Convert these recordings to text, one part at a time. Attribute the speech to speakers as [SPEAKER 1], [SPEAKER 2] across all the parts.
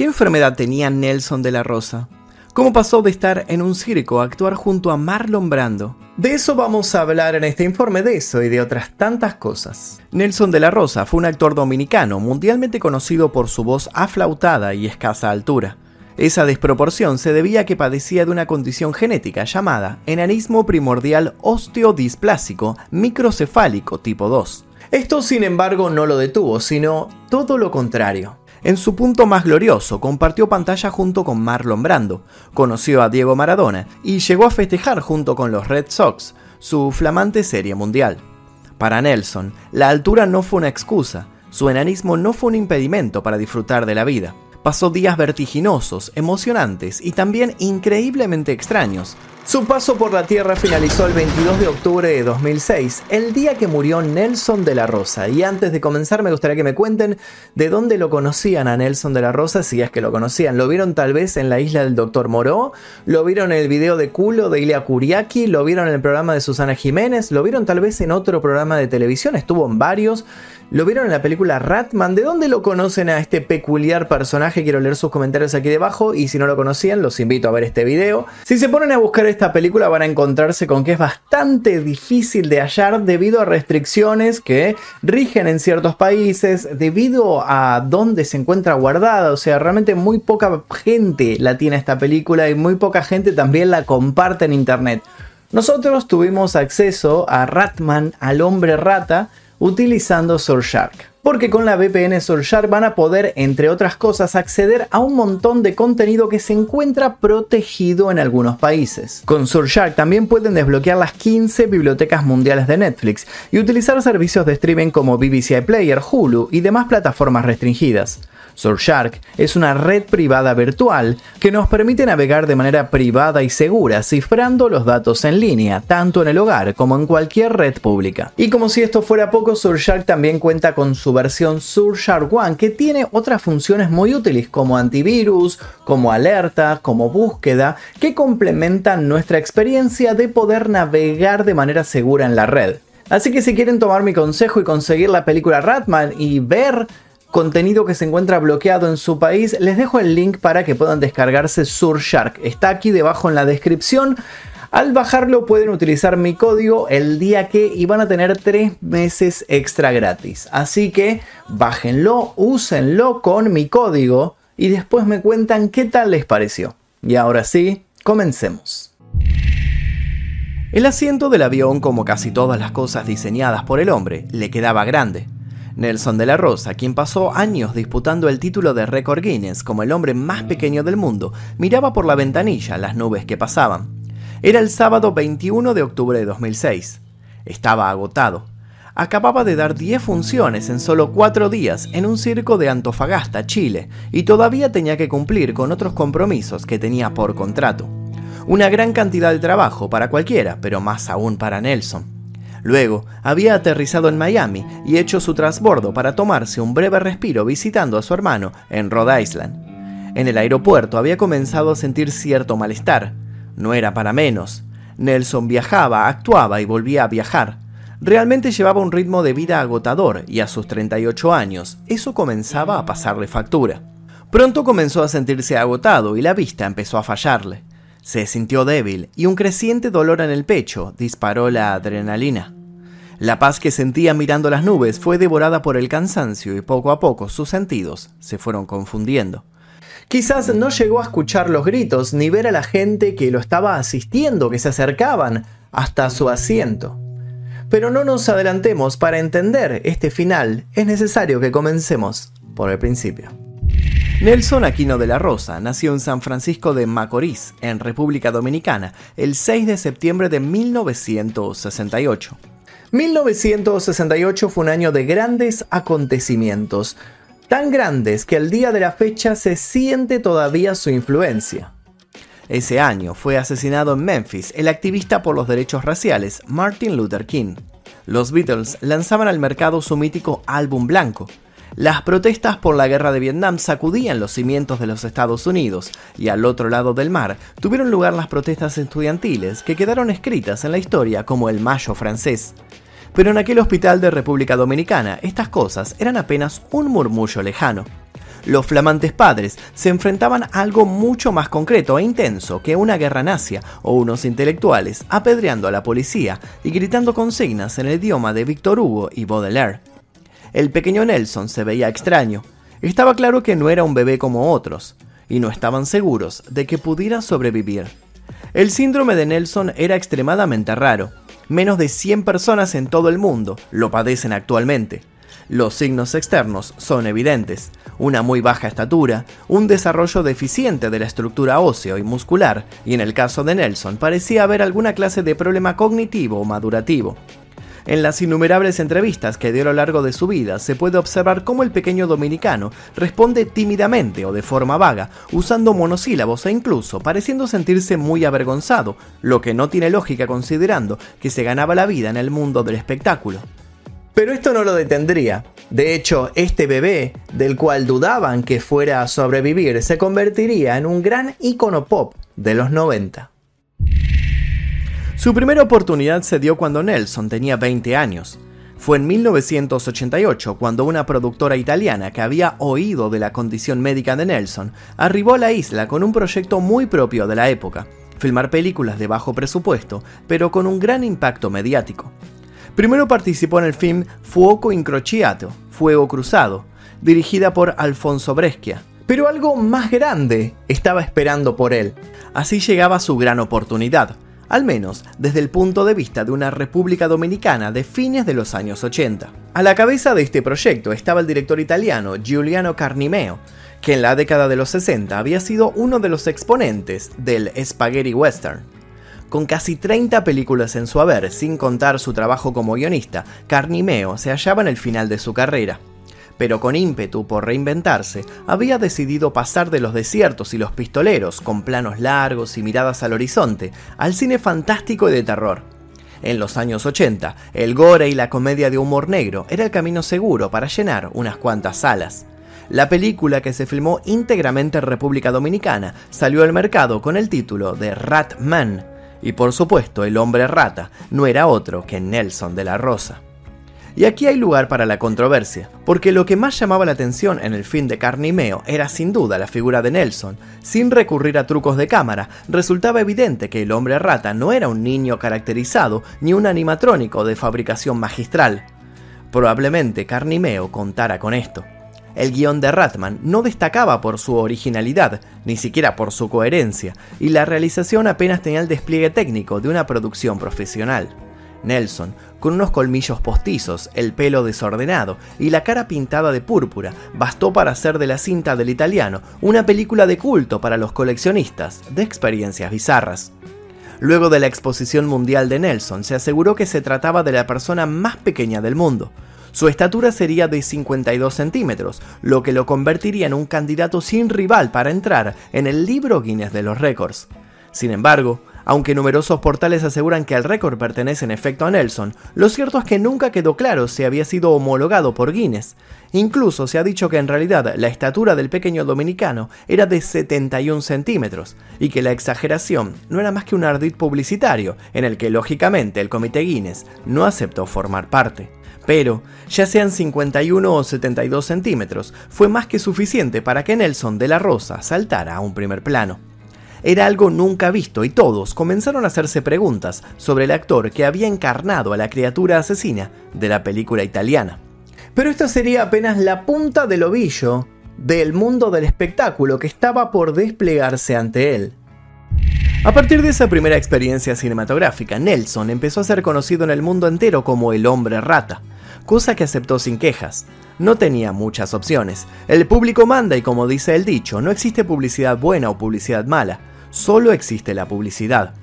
[SPEAKER 1] ¿Qué enfermedad tenía Nelson de la Rosa? ¿Cómo pasó de estar en un circo a actuar junto a Marlon Brando? De eso vamos a hablar en este informe de eso y de otras tantas cosas. Nelson de la Rosa fue un actor dominicano mundialmente conocido por su voz aflautada y escasa altura. Esa desproporción se debía a que padecía de una condición genética llamada enanismo primordial osteodisplásico microcefálico tipo 2. Esto sin embargo no lo detuvo, sino todo lo contrario. En su punto más glorioso, compartió pantalla junto con Marlon Brando, conoció a Diego Maradona y llegó a festejar junto con los Red Sox su flamante serie mundial. Para Nelson, la altura no fue una excusa, su enanismo no fue un impedimento para disfrutar de la vida. Pasó días vertiginosos, emocionantes y también increíblemente extraños, su paso por la Tierra finalizó el 22 de octubre de 2006, el día que murió Nelson de la Rosa. Y antes de comenzar me gustaría que me cuenten de dónde lo conocían a Nelson de la Rosa, si es que lo conocían. ¿Lo vieron tal vez en la isla del Dr. Moró? ¿Lo vieron en el video de culo de Ilia Kuriaki? ¿Lo vieron en el programa de Susana Jiménez? ¿Lo vieron tal vez en otro programa de televisión? Estuvo en varios. ¿Lo vieron en la película Ratman? ¿De dónde lo conocen a este peculiar personaje? Quiero leer sus comentarios aquí debajo y si no lo conocían los invito a ver este video. Si se ponen a buscar esta película van a encontrarse con que es bastante difícil de hallar debido a restricciones que rigen en ciertos países, debido a dónde se encuentra guardada, o sea, realmente muy poca gente la tiene esta película y muy poca gente también la comparte en internet. Nosotros tuvimos acceso a Ratman, al hombre rata, utilizando Surfshark. Porque con la VPN Surfshark van a poder, entre otras cosas, acceder a un montón de contenido que se encuentra protegido en algunos países. Con Surfshark también pueden desbloquear las 15 bibliotecas mundiales de Netflix y utilizar servicios de streaming como BBC iPlayer, Hulu y demás plataformas restringidas. Surfshark es una red privada virtual que nos permite navegar de manera privada y segura, cifrando los datos en línea, tanto en el hogar como en cualquier red pública. Y como si esto fuera poco, Surfshark también cuenta con su versión Surfshark One, que tiene otras funciones muy útiles como antivirus, como alerta, como búsqueda, que complementan nuestra experiencia de poder navegar de manera segura en la red. Así que si quieren tomar mi consejo y conseguir la película Ratman y ver contenido que se encuentra bloqueado en su país, les dejo el link para que puedan descargarse Surfshark. Está aquí debajo en la descripción. Al bajarlo pueden utilizar mi código el día que y van a tener 3 meses extra gratis. Así que bájenlo, úsenlo con mi código y después me cuentan qué tal les pareció. Y ahora sí, comencemos. El asiento del avión, como casi todas las cosas diseñadas por el hombre, le quedaba grande. Nelson de la Rosa, quien pasó años disputando el título de récord Guinness como el hombre más pequeño del mundo, miraba por la ventanilla las nubes que pasaban. Era el sábado 21 de octubre de 2006. Estaba agotado. Acababa de dar 10 funciones en solo 4 días en un circo de Antofagasta, Chile, y todavía tenía que cumplir con otros compromisos que tenía por contrato. Una gran cantidad de trabajo para cualquiera, pero más aún para Nelson. Luego, había aterrizado en Miami y hecho su trasbordo para tomarse un breve respiro visitando a su hermano en Rhode Island. En el aeropuerto había comenzado a sentir cierto malestar. No era para menos. Nelson viajaba, actuaba y volvía a viajar. Realmente llevaba un ritmo de vida agotador y a sus 38 años eso comenzaba a pasarle factura. Pronto comenzó a sentirse agotado y la vista empezó a fallarle. Se sintió débil y un creciente dolor en el pecho disparó la adrenalina. La paz que sentía mirando las nubes fue devorada por el cansancio y poco a poco sus sentidos se fueron confundiendo. Quizás no llegó a escuchar los gritos ni ver a la gente que lo estaba asistiendo, que se acercaban hasta su asiento. Pero no nos adelantemos, para entender este final es necesario que comencemos por el principio. Nelson Aquino de la Rosa nació en San Francisco de Macorís, en República Dominicana, el 6 de septiembre de 1968. 1968 fue un año de grandes acontecimientos, tan grandes que el día de la fecha se siente todavía su influencia. Ese año fue asesinado en Memphis el activista por los derechos raciales Martin Luther King. Los Beatles lanzaban al mercado su mítico álbum blanco, las protestas por la guerra de Vietnam sacudían los cimientos de los Estados Unidos y al otro lado del mar tuvieron lugar las protestas estudiantiles que quedaron escritas en la historia como el Mayo francés. Pero en aquel hospital de República Dominicana estas cosas eran apenas un murmullo lejano. los flamantes padres se enfrentaban a algo mucho más concreto e intenso que una guerra nacia o unos intelectuales apedreando a la policía y gritando consignas en el idioma de Victor Hugo y Baudelaire. El pequeño Nelson se veía extraño. Estaba claro que no era un bebé como otros, y no estaban seguros de que pudiera sobrevivir. El síndrome de Nelson era extremadamente raro. Menos de 100 personas en todo el mundo lo padecen actualmente. Los signos externos son evidentes, una muy baja estatura, un desarrollo deficiente de la estructura óseo y muscular, y en el caso de Nelson parecía haber alguna clase de problema cognitivo o madurativo. En las innumerables entrevistas que dio a lo largo de su vida se puede observar cómo el pequeño dominicano responde tímidamente o de forma vaga, usando monosílabos e incluso pareciendo sentirse muy avergonzado, lo que no tiene lógica considerando que se ganaba la vida en el mundo del espectáculo. Pero esto no lo detendría. De hecho, este bebé, del cual dudaban que fuera a sobrevivir, se convertiría en un gran ícono pop de los 90. Su primera oportunidad se dio cuando Nelson tenía 20 años. Fue en 1988 cuando una productora italiana que había oído de la condición médica de Nelson arribó a la isla con un proyecto muy propio de la época, filmar películas de bajo presupuesto, pero con un gran impacto mediático. Primero participó en el film Fuoco Incrociato, Fuego Cruzado, dirigida por Alfonso Brescia. Pero algo más grande estaba esperando por él. Así llegaba su gran oportunidad, al menos desde el punto de vista de una República Dominicana de fines de los años 80. A la cabeza de este proyecto estaba el director italiano Giuliano Carnimeo, que en la década de los 60 había sido uno de los exponentes del spaghetti western. Con casi 30 películas en su haber, sin contar su trabajo como guionista, Carnimeo se hallaba en el final de su carrera. Pero con ímpetu por reinventarse, había decidido pasar de los desiertos y los pistoleros, con planos largos y miradas al horizonte, al cine fantástico y de terror. En los años 80, el gore y la comedia de humor negro era el camino seguro para llenar unas cuantas salas. La película, que se filmó íntegramente en República Dominicana, salió al mercado con el título de Rat Man, y por supuesto, el hombre rata no era otro que Nelson de la Rosa. Y aquí hay lugar para la controversia, porque lo que más llamaba la atención en el film de Carnimeo era sin duda la figura de Nelson. Sin recurrir a trucos de cámara, resultaba evidente que el hombre rata no era un niño caracterizado ni un animatrónico de fabricación magistral. Probablemente Carnimeo contara con esto. El guion de Ratman no destacaba por su originalidad, ni siquiera por su coherencia, y la realización apenas tenía el despliegue técnico de una producción profesional. Nelson, con unos colmillos postizos, el pelo desordenado y la cara pintada de púrpura, bastó para hacer de la cinta del italiano una película de culto para los coleccionistas de experiencias bizarras. Luego de la exposición mundial de Nelson, se aseguró que se trataba de la persona más pequeña del mundo, su estatura sería de 52 centímetros, lo que lo convertiría en un candidato sin rival para entrar en el libro Guinness de los récords. Sin embargo, aunque numerosos portales aseguran que el récord pertenece en efecto a Nelson, lo cierto es que nunca quedó claro si había sido homologado por Guinness. Incluso se ha dicho que en realidad la estatura del pequeño dominicano era de 71 centímetros y que la exageración no era más que un ardid publicitario en el que lógicamente el comité Guinness no aceptó formar parte pero, ya sean 51 o 72 centímetros, fue más que suficiente para que Nelson de la Rosa saltara a un primer plano. Era algo nunca visto y todos comenzaron a hacerse preguntas sobre el actor que había encarnado a la criatura asesina de la película italiana. Pero esto sería apenas la punta del ovillo del mundo del espectáculo que estaba por desplegarse ante él. A partir de esa primera experiencia cinematográfica, Nelson empezó a ser conocido en el mundo entero como el hombre rata cosa que aceptó sin quejas. No tenía muchas opciones. El público manda y como dice el dicho, no existe publicidad buena o publicidad mala, solo existe la publicidad.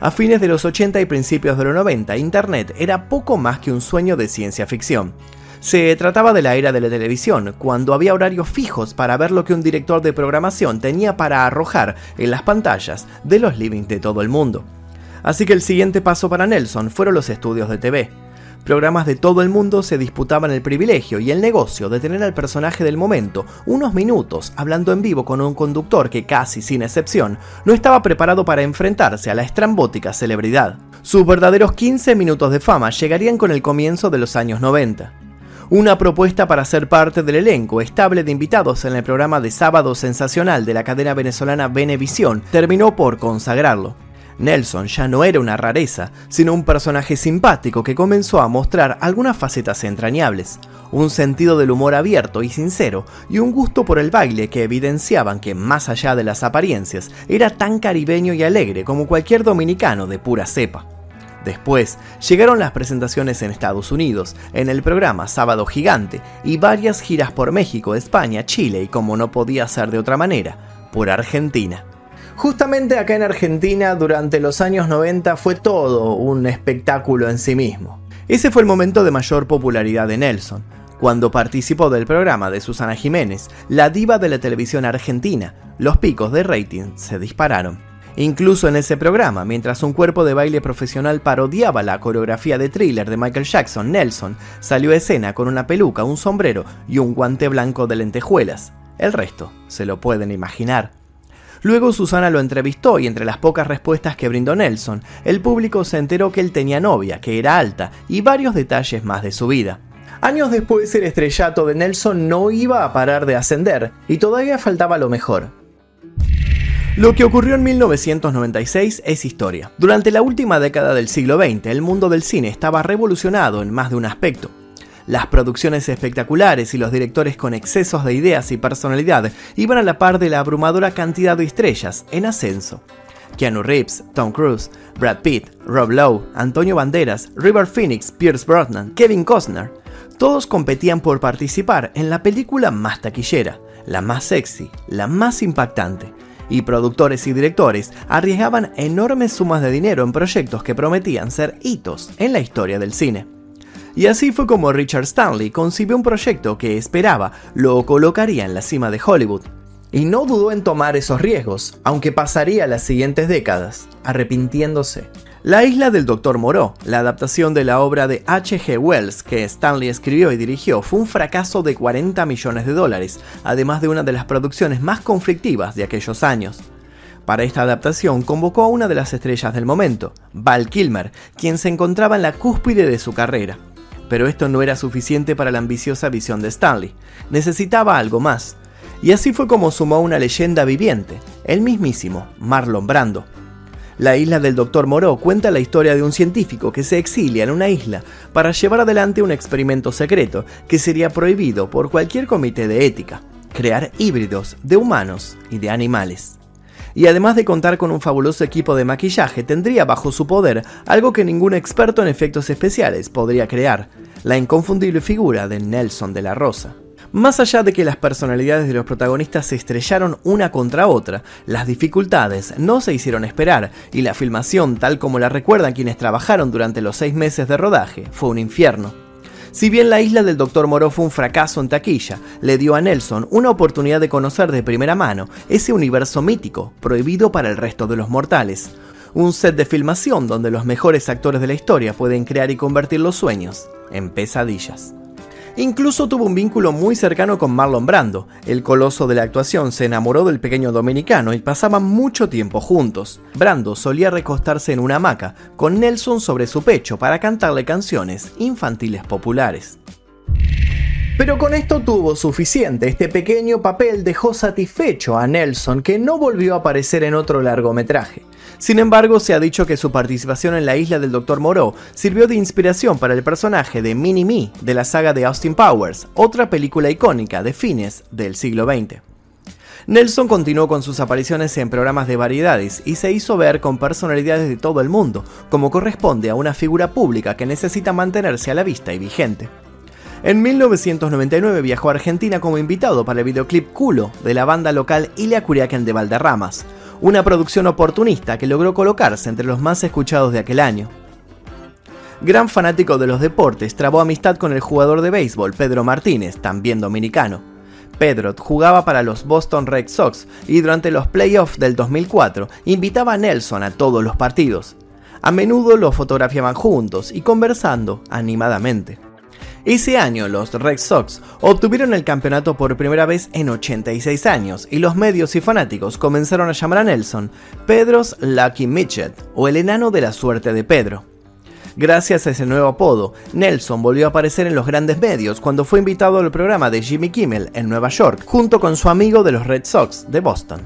[SPEAKER 1] A fines de los 80 y principios de los 90, Internet era poco más que un sueño de ciencia ficción. Se trataba de la era de la televisión, cuando había horarios fijos para ver lo que un director de programación tenía para arrojar en las pantallas de los livings de todo el mundo. Así que el siguiente paso para Nelson fueron los estudios de TV. Programas de todo el mundo se disputaban el privilegio y el negocio de tener al personaje del momento unos minutos hablando en vivo con un conductor que casi sin excepción no estaba preparado para enfrentarse a la estrambótica celebridad. Sus verdaderos 15 minutos de fama llegarían con el comienzo de los años 90. Una propuesta para ser parte del elenco estable de invitados en el programa de sábado sensacional de la cadena venezolana Venevisión terminó por consagrarlo. Nelson ya no era una rareza, sino un personaje simpático que comenzó a mostrar algunas facetas entrañables, un sentido del humor abierto y sincero y un gusto por el baile que evidenciaban que, más allá de las apariencias, era tan caribeño y alegre como cualquier dominicano de pura cepa. Después llegaron las presentaciones en Estados Unidos, en el programa Sábado Gigante y varias giras por México, España, Chile y como no podía ser de otra manera, por Argentina. Justamente acá en Argentina durante los años 90 fue todo un espectáculo en sí mismo. Ese fue el momento de mayor popularidad de Nelson, cuando participó del programa de Susana Jiménez, la diva de la televisión argentina. Los picos de rating se dispararon. Incluso en ese programa, mientras un cuerpo de baile profesional parodiaba la coreografía de thriller de Michael Jackson, Nelson salió a escena con una peluca, un sombrero y un guante blanco de lentejuelas. El resto se lo pueden imaginar. Luego Susana lo entrevistó y entre las pocas respuestas que brindó Nelson, el público se enteró que él tenía novia, que era alta y varios detalles más de su vida. Años después el estrellato de Nelson no iba a parar de ascender y todavía faltaba lo mejor. Lo que ocurrió en 1996 es historia. Durante la última década del siglo XX, el mundo del cine estaba revolucionado en más de un aspecto. Las producciones espectaculares y los directores con excesos de ideas y personalidad iban a la par de la abrumadora cantidad de estrellas en ascenso. Keanu Reeves, Tom Cruise, Brad Pitt, Rob Lowe, Antonio Banderas, River Phoenix, Pierce Brosnan, Kevin Costner, todos competían por participar en la película más taquillera, la más sexy, la más impactante, y productores y directores arriesgaban enormes sumas de dinero en proyectos que prometían ser hitos en la historia del cine. Y así fue como Richard Stanley concibió un proyecto que esperaba lo colocaría en la cima de Hollywood. Y no dudó en tomar esos riesgos, aunque pasaría las siguientes décadas arrepintiéndose. La isla del Dr. Moreau, la adaptación de la obra de H.G. Wells que Stanley escribió y dirigió, fue un fracaso de 40 millones de dólares, además de una de las producciones más conflictivas de aquellos años. Para esta adaptación convocó a una de las estrellas del momento, Val Kilmer, quien se encontraba en la cúspide de su carrera. Pero esto no era suficiente para la ambiciosa visión de Stanley. Necesitaba algo más. Y así fue como sumó una leyenda viviente, el mismísimo Marlon Brando. La isla del Dr. Moreau cuenta la historia de un científico que se exilia en una isla para llevar adelante un experimento secreto que sería prohibido por cualquier comité de ética, crear híbridos de humanos y de animales y además de contar con un fabuloso equipo de maquillaje, tendría bajo su poder algo que ningún experto en efectos especiales podría crear, la inconfundible figura de Nelson de la Rosa. Más allá de que las personalidades de los protagonistas se estrellaron una contra otra, las dificultades no se hicieron esperar y la filmación, tal como la recuerdan quienes trabajaron durante los seis meses de rodaje, fue un infierno. Si bien la isla del Dr. Moreau fue un fracaso en taquilla, le dio a Nelson una oportunidad de conocer de primera mano ese universo mítico, prohibido para el resto de los mortales. Un set de filmación donde los mejores actores de la historia pueden crear y convertir los sueños en pesadillas. Incluso tuvo un vínculo muy cercano con Marlon Brando. El coloso de la actuación se enamoró del pequeño dominicano y pasaban mucho tiempo juntos. Brando solía recostarse en una hamaca, con Nelson sobre su pecho para cantarle canciones infantiles populares. Pero con esto tuvo suficiente. Este pequeño papel dejó satisfecho a Nelson, que no volvió a aparecer en otro largometraje. Sin embargo, se ha dicho que su participación en la isla del Dr. Moreau sirvió de inspiración para el personaje de Mini Me de la saga de Austin Powers, otra película icónica de fines del siglo XX. Nelson continuó con sus apariciones en programas de variedades y se hizo ver con personalidades de todo el mundo, como corresponde a una figura pública que necesita mantenerse a la vista y vigente. En 1999 viajó a Argentina como invitado para el videoclip Culo de la banda local Ilia Curiaken de Valderramas, una producción oportunista que logró colocarse entre los más escuchados de aquel año. Gran fanático de los deportes, trabó amistad con el jugador de béisbol Pedro Martínez, también dominicano. Pedro jugaba para los Boston Red Sox y durante los playoffs del 2004 invitaba a Nelson a todos los partidos. A menudo los fotografiaban juntos y conversando animadamente. Ese año los Red Sox obtuvieron el campeonato por primera vez en 86 años y los medios y fanáticos comenzaron a llamar a Nelson Pedro's Lucky Midget o el enano de la suerte de Pedro. Gracias a ese nuevo apodo, Nelson volvió a aparecer en los grandes medios cuando fue invitado al programa de Jimmy Kimmel en Nueva York, junto con su amigo de los Red Sox de Boston.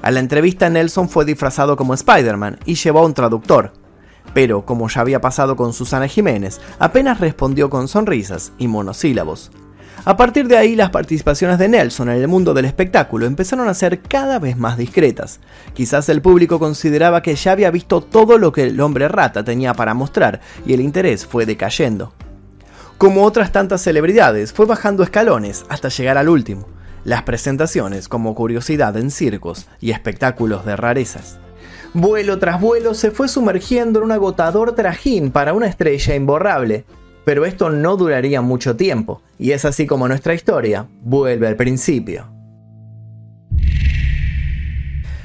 [SPEAKER 1] A la entrevista Nelson fue disfrazado como Spider-Man y llevó a un traductor, pero como ya había pasado con Susana Jiménez, apenas respondió con sonrisas y monosílabos. A partir de ahí, las participaciones de Nelson en el mundo del espectáculo empezaron a ser cada vez más discretas. Quizás el público consideraba que ya había visto todo lo que el hombre rata tenía para mostrar y el interés fue decayendo. Como otras tantas celebridades, fue bajando escalones hasta llegar al último, las presentaciones como curiosidad en circos y espectáculos de rarezas. Vuelo tras vuelo se fue sumergiendo en un agotador trajín para una estrella imborrable, pero esto no duraría mucho tiempo, y es así como nuestra historia vuelve al principio.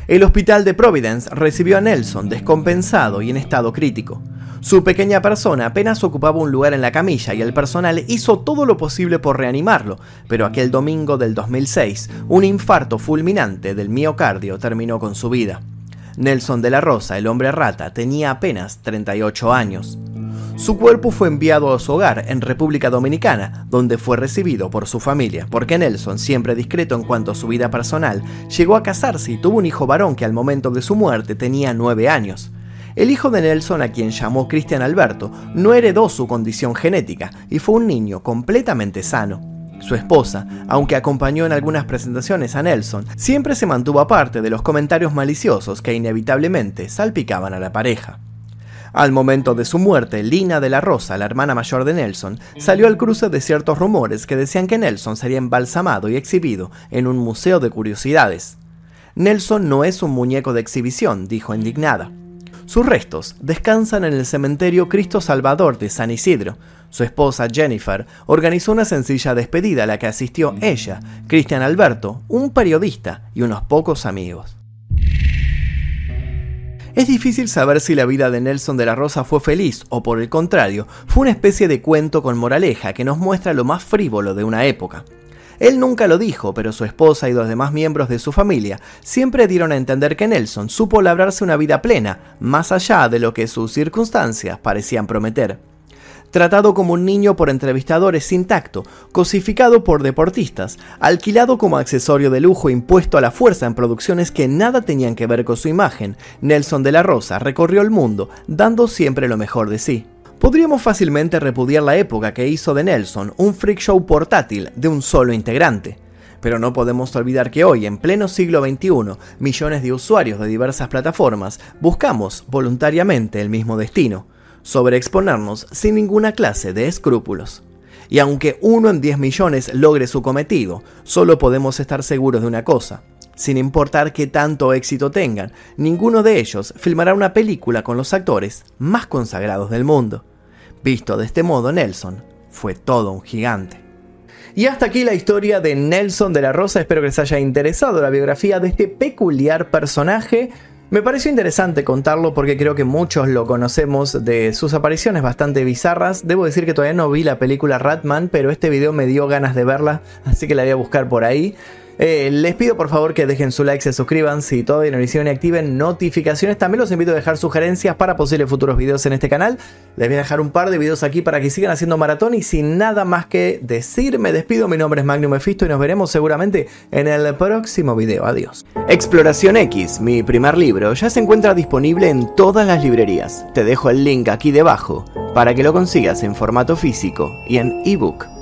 [SPEAKER 1] El hospital de Providence recibió a Nelson descompensado y en estado crítico. Su pequeña persona apenas ocupaba un lugar en la camilla y el personal hizo todo lo posible por reanimarlo, pero aquel domingo del 2006, un infarto fulminante del miocardio terminó con su vida. Nelson de la Rosa, el hombre rata, tenía apenas 38 años. Su cuerpo fue enviado a su hogar en República Dominicana, donde fue recibido por su familia, porque Nelson, siempre discreto en cuanto a su vida personal, llegó a casarse y tuvo un hijo varón que al momento de su muerte tenía 9 años. El hijo de Nelson, a quien llamó Cristian Alberto, no heredó su condición genética y fue un niño completamente sano. Su esposa, aunque acompañó en algunas presentaciones a Nelson, siempre se mantuvo aparte de los comentarios maliciosos que inevitablemente salpicaban a la pareja. Al momento de su muerte, Lina de la Rosa, la hermana mayor de Nelson, salió al cruce de ciertos rumores que decían que Nelson sería embalsamado y exhibido en un museo de curiosidades. Nelson no es un muñeco de exhibición, dijo indignada. Sus restos descansan en el cementerio Cristo Salvador de San Isidro. Su esposa Jennifer organizó una sencilla despedida a la que asistió ella, Cristian Alberto, un periodista y unos pocos amigos. Es difícil saber si la vida de Nelson de la Rosa fue feliz o por el contrario, fue una especie de cuento con moraleja que nos muestra lo más frívolo de una época. Él nunca lo dijo, pero su esposa y los demás miembros de su familia siempre dieron a entender que Nelson supo labrarse una vida plena, más allá de lo que sus circunstancias parecían prometer tratado como un niño por entrevistadores sin tacto, cosificado por deportistas, alquilado como accesorio de lujo impuesto a la fuerza en producciones que nada tenían que ver con su imagen, Nelson de la Rosa recorrió el mundo dando siempre lo mejor de sí. Podríamos fácilmente repudiar la época que hizo de Nelson un freak show portátil de un solo integrante. Pero no podemos olvidar que hoy, en pleno siglo XXI, millones de usuarios de diversas plataformas buscamos voluntariamente el mismo destino, sobreexponernos sin ninguna clase de escrúpulos. Y aunque uno en 10 millones logre su cometido, solo podemos estar seguros de una cosa. Sin importar qué tanto éxito tengan, ninguno de ellos filmará una película con los actores más consagrados del mundo. Visto de este modo, Nelson fue todo un gigante. Y hasta aquí la historia de Nelson de la Rosa. Espero que les haya interesado la biografía de este peculiar personaje. Me pareció interesante contarlo porque creo que muchos lo conocemos de sus apariciones bastante bizarras. Debo decir que todavía no vi la película Ratman, pero este video me dio ganas de verla, así que la voy a buscar por ahí. Eh, les pido por favor que dejen su like, se suscriban si todavía no lo hicieron y activen notificaciones. También los invito a dejar sugerencias para posibles futuros videos en este canal. Les voy a dejar un par de videos aquí para que sigan haciendo maratón y sin nada más que decir, me despido. Mi nombre es Magnum Mephisto y nos veremos seguramente en el próximo video. Adiós. Exploración X, mi primer libro, ya se encuentra disponible en todas las librerías. Te dejo el link aquí debajo para que lo consigas en formato físico y en ebook.